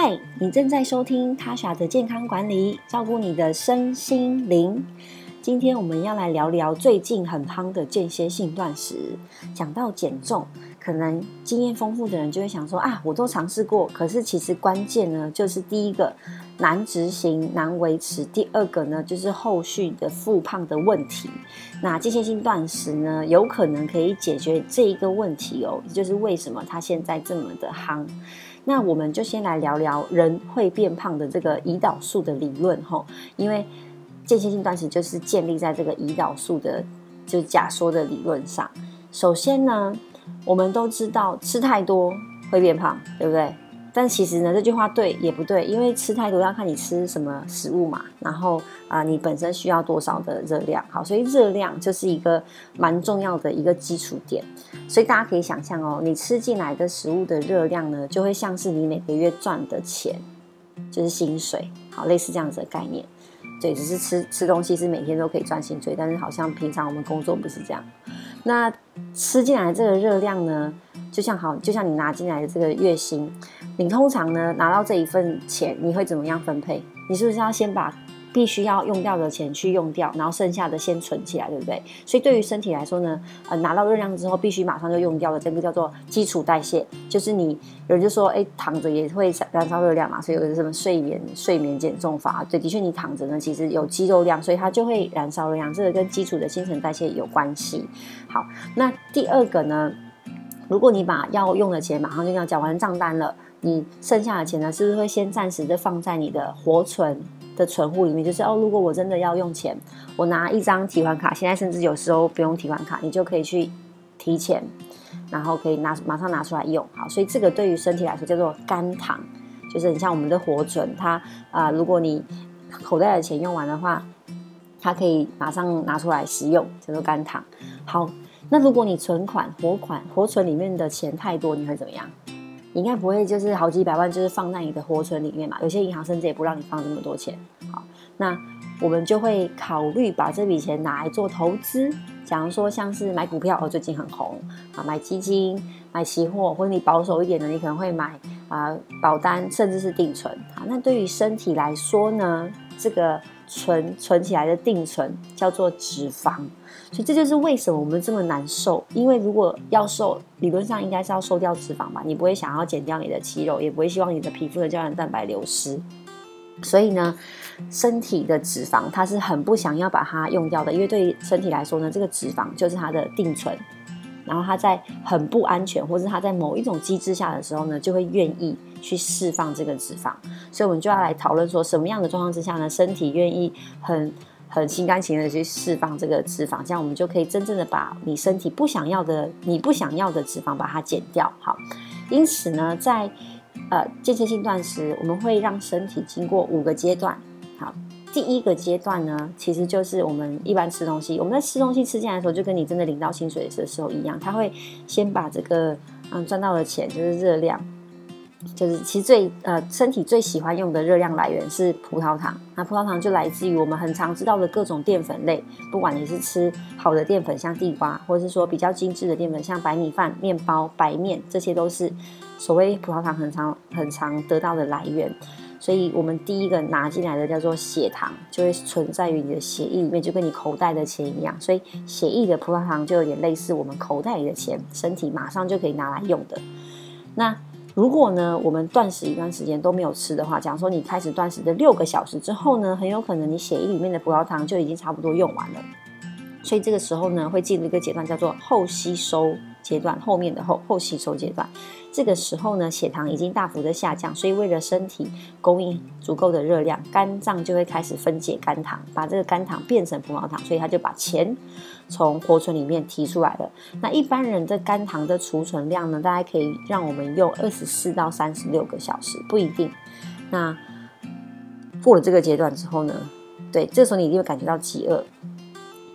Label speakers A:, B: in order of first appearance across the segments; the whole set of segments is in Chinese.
A: 嗨，你正在收听他傻的健康管理，照顾你的身心灵。今天我们要来聊聊最近很夯的间歇性断食。讲到减重，可能经验丰富的人就会想说啊，我都尝试过，可是其实关键呢，就是第一个难执行、难维持；第二个呢，就是后续的复胖的问题。那间歇性断食呢，有可能可以解决这一个问题哦，也就是为什么它现在这么的夯。那我们就先来聊聊人会变胖的这个胰岛素的理论吼，因为间歇性断食就是建立在这个胰岛素的就假说的理论上。首先呢，我们都知道吃太多会变胖，对不对？但其实呢，这句话对也不对，因为吃太多要看你吃什么食物嘛，然后啊，你本身需要多少的热量，好，所以热量就是一个蛮重要的一个基础点。所以大家可以想象哦，你吃进来的食物的热量呢，就会像是你每个月赚的钱，就是薪水，好，类似这样子的概念。对，只是吃吃东西是每天都可以赚薪水，但是好像平常我们工作不是这样。那吃进来这个热量呢，就像好，就像你拿进来的这个月薪。你通常呢拿到这一份钱，你会怎么样分配？你是不是要先把必须要用掉的钱去用掉，然后剩下的先存起来，对不对？所以对于身体来说呢，呃，拿到热量之后必须马上就用掉的，这个叫做基础代谢。就是你有人就说，哎，躺着也会燃烧热量嘛，所以有什么睡眠睡眠减重法？对，的确你躺着呢，其实有肌肉量，所以它就会燃烧热量，这个跟基础的新陈代谢有关系。好，那第二个呢，如果你把要用的钱马上就要缴完账单了。你剩下的钱呢，是不是会先暂时的放在你的活存的存户里面？就是哦，如果我真的要用钱，我拿一张提款卡，现在甚至有时候不用提款卡，你就可以去提钱，然后可以拿马上拿出来用。好，所以这个对于身体来说叫做肝糖，就是你像我们的活存，它啊，如果你口袋的钱用完的话，它可以马上拿出来使用，叫做肝糖。好，那如果你存款活款活存里面的钱太多，你会怎么样？你应该不会，就是好几百万，就是放在你的活存里面嘛。有些银行甚至也不让你放这么多钱。好，那我们就会考虑把这笔钱拿来做投资。假如说像是买股票，哦，最近很红啊，买基金、买期货，或者你保守一点的，你可能会买啊保单，甚至是定存。啊，那对于身体来说呢，这个。存存起来的定存叫做脂肪，所以这就是为什么我们这么难受。因为如果要瘦，理论上应该是要瘦掉脂肪吧，你不会想要减掉你的肌肉，也不会希望你的皮肤的胶原蛋白流失。所以呢，身体的脂肪它是很不想要把它用掉的，因为对于身体来说呢，这个脂肪就是它的定存。然后它在很不安全，或者它在某一种机制下的时候呢，就会愿意去释放这个脂肪。所以，我们就要来讨论说，什么样的状况之下呢，身体愿意很很心甘情愿的去释放这个脂肪，这样我们就可以真正的把你身体不想要的、你不想要的脂肪把它减掉。好，因此呢，在呃间歇性断食，我们会让身体经过五个阶段。好。第一个阶段呢，其实就是我们一般吃东西，我们在吃东西吃进来的时候，就跟你真的领到薪水的时候一样，他会先把这个嗯赚到的钱，就是热量，就是其实最呃身体最喜欢用的热量来源是葡萄糖，那葡萄糖就来自于我们很常知道的各种淀粉类，不管你是吃好的淀粉像地瓜，或者是说比较精致的淀粉像白米饭、面包、白面，这些都是所谓葡萄糖很常很常得到的来源。所以，我们第一个拿进来的叫做血糖，就会存在于你的血液里面，就跟你口袋的钱一样。所以，血液的葡萄糖就有点类似我们口袋里的钱，身体马上就可以拿来用的。那如果呢，我们断食一段时间都没有吃的话，假如说你开始断食的六个小时之后呢，很有可能你血液里面的葡萄糖就已经差不多用完了。所以这个时候呢，会进入一个阶段，叫做后吸收阶段，后面的后后吸收阶段。这个时候呢，血糖已经大幅的下降，所以为了身体供应足够的热量，肝脏就会开始分解肝糖，把这个肝糖变成葡萄糖，所以它就把钱从活存里面提出来了。那一般人的肝糖的储存量呢，大概可以让我们用二十四到三十六个小时，不一定。那过了这个阶段之后呢，对，这时候你一定会感觉到饥饿。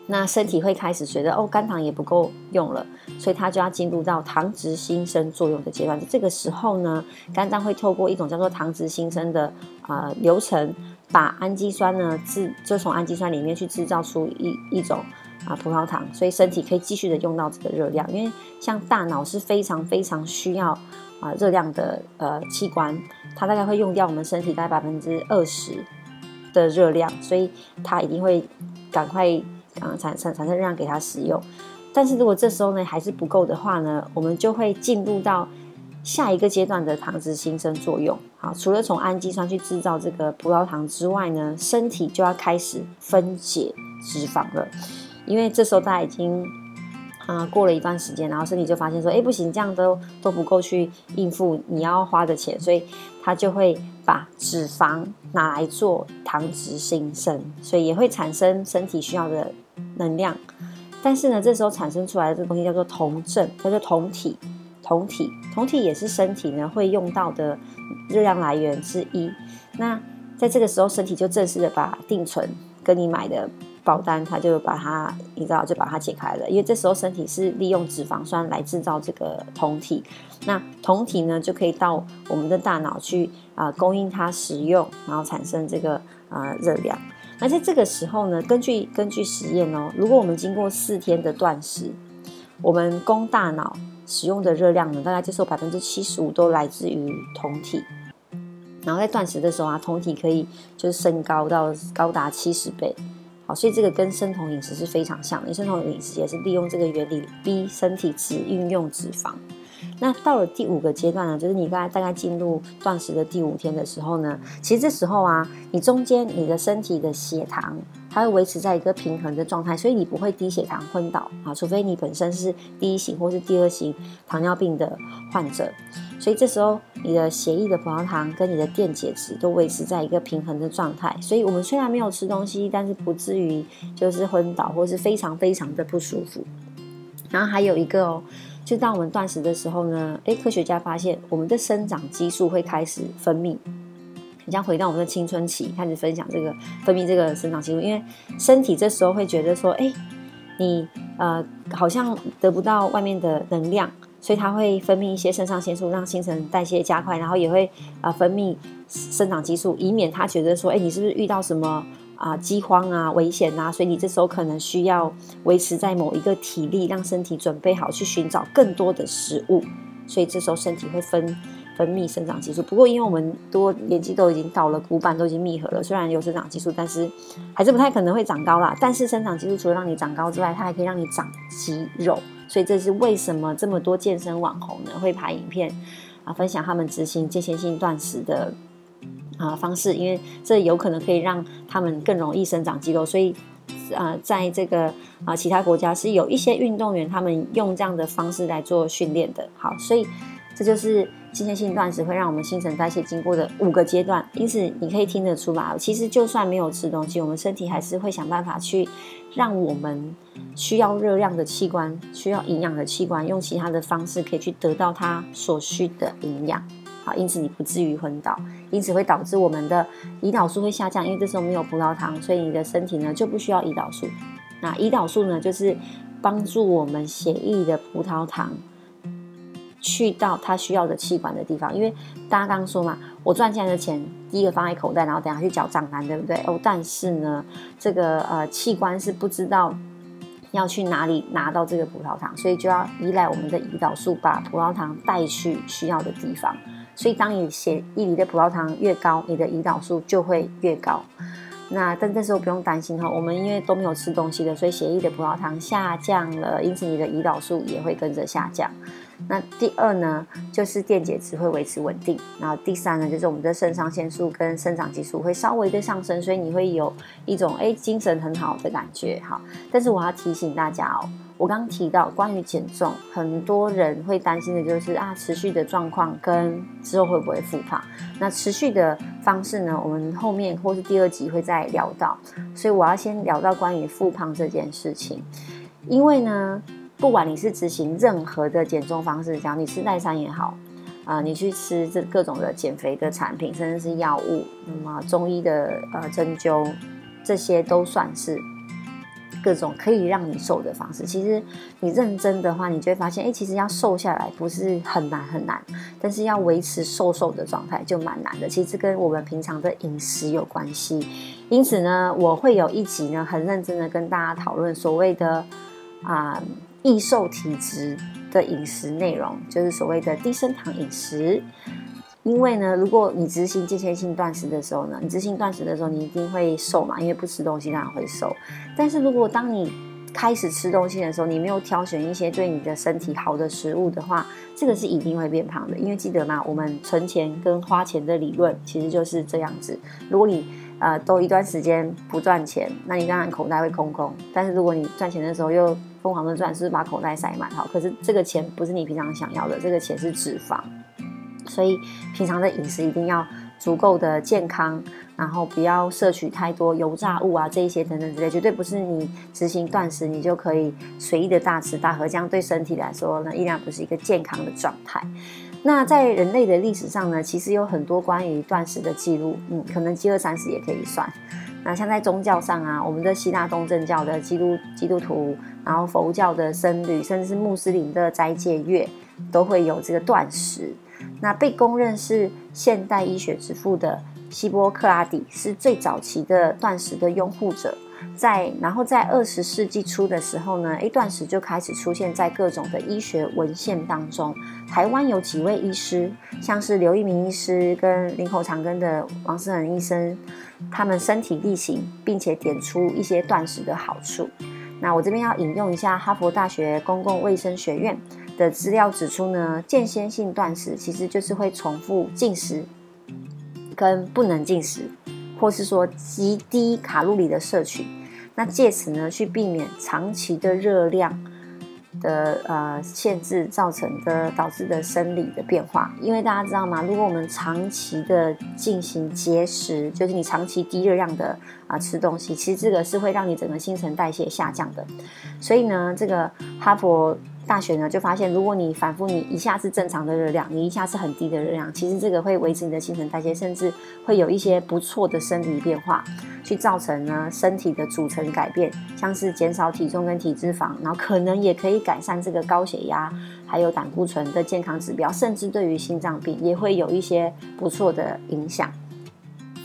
A: 那身体会开始觉得哦，肝糖也不够用了，所以它就要进入到糖质新生作用的阶段。这个时候呢，肝脏会透过一种叫做糖质新生的啊流程，把氨基酸呢制，就从氨基酸里面去制造出一一种啊葡萄糖，所以身体可以继续的用到这个热量。因为像大脑是非常非常需要啊热量的呃器官，它大概会用掉我们身体大概百分之二十的热量，所以它一定会赶快啊产产产生热量给它使用。但是如果这时候呢还是不够的话呢，我们就会进入到下一个阶段的糖脂新生作用。好，除了从氨基酸去制造这个葡萄糖之外呢，身体就要开始分解脂肪了，因为这时候大家已经啊过了一段时间，然后身体就发现说，哎，不行，这样都都不够去应付你要花的钱，所以它就会把脂肪拿来做糖脂新生，所以也会产生身体需要的能量。但是呢，这时候产生出来的这个东西叫做酮症，叫做酮体。酮体，酮体也是身体呢会用到的热量来源之一。那在这个时候，身体就正式的把定存跟你买的保单，它就把它，你知道，就把它解开了。因为这时候身体是利用脂肪酸来制造这个酮体，那酮体呢就可以到我们的大脑去啊供应它使用，然后产生这个啊热量。那在这个时候呢，根据根据实验哦，如果我们经过四天的断食，我们供大脑使用的热量呢，大概就是百分之七十五都来自于酮体。然后在断食的时候啊，酮体可以就是升高到高达七十倍。好，所以这个跟生酮饮食是非常像的。生酮饮食也是利用这个原理逼身体只运用脂肪。那到了第五个阶段呢，就是你大概大概进入断食的第五天的时候呢，其实这时候啊，你中间你的身体的血糖它会维持在一个平衡的状态，所以你不会低血糖昏倒啊，除非你本身是第一型或是第二型糖尿病的患者。所以这时候你的血液的葡萄糖跟你的电解质都维持在一个平衡的状态，所以我们虽然没有吃东西，但是不至于就是昏倒或是非常非常的不舒服。然后还有一个哦。就当我们断食的时候呢，诶，科学家发现我们的生长激素会开始分泌，你像回到我们的青春期，开始分享这个分泌这个生长激素，因为身体这时候会觉得说，诶，你呃好像得不到外面的能量，所以它会分泌一些肾上腺素，让新陈代谢加快，然后也会啊分泌生长激素，以免他觉得说，诶，你是不是遇到什么？啊，饥荒啊，危险呐，所以你这时候可能需要维持在某一个体力，让身体准备好去寻找更多的食物，所以这时候身体会分分泌生长激素。不过，因为我们多年纪都已经到了，骨板都已经密合了，虽然有生长激素，但是还是不太可能会长高啦。但是生长激素除了让你长高之外，它还可以让你长肌肉，所以这是为什么这么多健身网红呢会拍影片啊，分享他们执行间歇性断食的。啊，方式，因为这有可能可以让他们更容易生长肌肉，所以，呃，在这个啊其他国家是有一些运动员他们用这样的方式来做训练的。好，所以这就是间歇性断食会让我们新陈代谢经过的五个阶段。因此，你可以听得出来，其实就算没有吃东西，我们身体还是会想办法去让我们需要热量的器官、需要营养的器官，用其他的方式可以去得到它所需的营养。好，因此你不至于昏倒，因此会导致我们的胰岛素会下降，因为这时候没有葡萄糖，所以你的身体呢就不需要胰岛素。那胰岛素呢，就是帮助我们血液的葡萄糖去到它需要的器官的地方。因为大家刚刚说嘛，我赚进来的钱第一个放在口袋，然后等下去缴账单，对不对？哦，但是呢，这个呃器官是不知道要去哪里拿到这个葡萄糖，所以就要依赖我们的胰岛素把葡萄糖带去需要的地方。所以，当你血液里的葡萄糖越高，你的胰岛素就会越高。那但这时候不用担心哈，我们因为都没有吃东西的，所以血液的葡萄糖下降了，因此你的胰岛素也会跟着下降。那第二呢，就是电解质会维持稳定。然后第三呢，就是我们的肾上腺素跟生长激素会稍微的上升，所以你会有一种哎精神很好的感觉哈。但是我要提醒大家哦。我刚刚提到关于减重，很多人会担心的就是啊，持续的状况跟之后会不会复胖？那持续的方式呢？我们后面或是第二集会再聊到。所以我要先聊到关于复胖这件事情，因为呢，不管你是执行任何的减重方式，讲你吃代餐也好，啊，你去吃这各种的减肥的产品，甚至是药物，那么中医的呃针灸，这些都算是。各种可以让你瘦的方式，其实你认真的话，你就会发现，哎，其实要瘦下来不是很难很难，但是要维持瘦瘦的状态就蛮难的。其实跟我们平常的饮食有关系。因此呢，我会有一集呢，很认真的跟大家讨论所谓的啊易瘦体质的饮食内容，就是所谓的低升糖饮食。因为呢，如果你执行间歇性断食的时候呢，你执行断食的时候，你一定会瘦嘛，因为不吃东西当然会瘦。但是如果当你开始吃东西的时候，你没有挑选一些对你的身体好的食物的话，这个是一定会变胖的。因为记得嘛？我们存钱跟花钱的理论其实就是这样子。如果你呃都一段时间不赚钱，那你当然口袋会空空。但是如果你赚钱的时候又疯狂的赚，是把口袋塞满，好，可是这个钱不是你平常想要的，这个钱是脂肪。所以平常的饮食一定要足够的健康，然后不要摄取太多油炸物啊，这一些等等之类，绝对不是你执行断食你就可以随意的大吃大喝，这样对身体来说呢，依然不是一个健康的状态。那在人类的历史上呢，其实有很多关于断食的记录，嗯，可能饥饿三十也可以算。那像在宗教上啊，我们的希腊东正教的基督基督徒，然后佛教的僧侣，甚至是穆斯林的斋戒月，都会有这个断食。那被公认是现代医学之父的希波克拉底是最早期的断食的拥护者，在然后在二十世纪初的时候呢，A 断食就开始出现在各种的医学文献当中。台湾有几位医师，像是刘一鸣医师跟林口长庚的王思恒医生，他们身体力行，并且点出一些断食的好处。那我这边要引用一下哈佛大学公共卫生学院。的资料指出呢，间歇性断食其实就是会重复进食，跟不能进食，或是说极低卡路里的摄取，那借此呢去避免长期的热量的呃限制造成的导致的生理的变化。因为大家知道吗？如果我们长期的进行节食，就是你长期低热量的啊吃东西，其实这个是会让你整个新陈代谢下降的。所以呢，这个哈佛。大学呢就发现，如果你反复，你一下是正常的热量，你一下是很低的热量，其实这个会维持你的新陈代谢，甚至会有一些不错的生理变化，去造成呢身体的组成改变，像是减少体重跟体脂肪，然后可能也可以改善这个高血压，还有胆固醇的健康指标，甚至对于心脏病也会有一些不错的影响。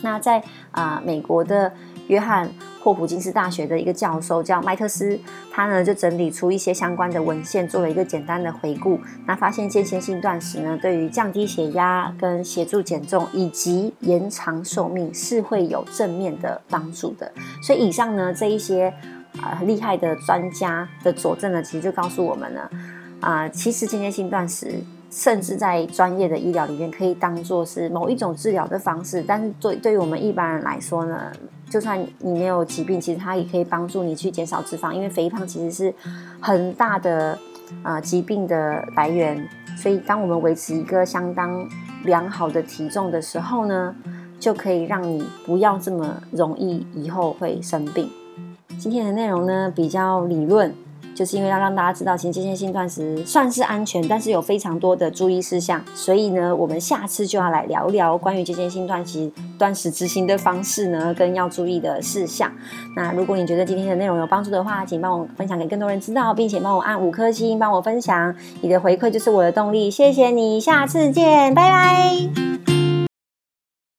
A: 那在啊美国的约翰。霍普金斯大学的一个教授叫麦特斯，他呢就整理出一些相关的文献，做了一个简单的回顾。那发现间歇性断食呢，对于降低血压、跟协助减重以及延长寿命是会有正面的帮助的。所以以上呢这一些啊很厉害的专家的佐证呢，其实就告诉我们呢，啊其实间歇性断食甚至在专业的医疗里面可以当做是某一种治疗的方式，但是对对于我们一般人来说呢。就算你没有疾病，其实它也可以帮助你去减少脂肪，因为肥胖其实是很大的呃疾病的来源。所以，当我们维持一个相当良好的体重的时候呢，就可以让你不要这么容易以后会生病。今天的内容呢比较理论。就是因为要让大家知道，其实间歇性断食算是安全，但是有非常多的注意事项，所以呢，我们下次就要来聊聊关于间歇性断食断食执行的方式呢，跟要注意的事项。那如果你觉得今天的内容有帮助的话，请帮我分享给更多人知道，并且帮我按五颗星，帮我分享，你的回馈就是我的动力，谢谢你，下次见，拜拜。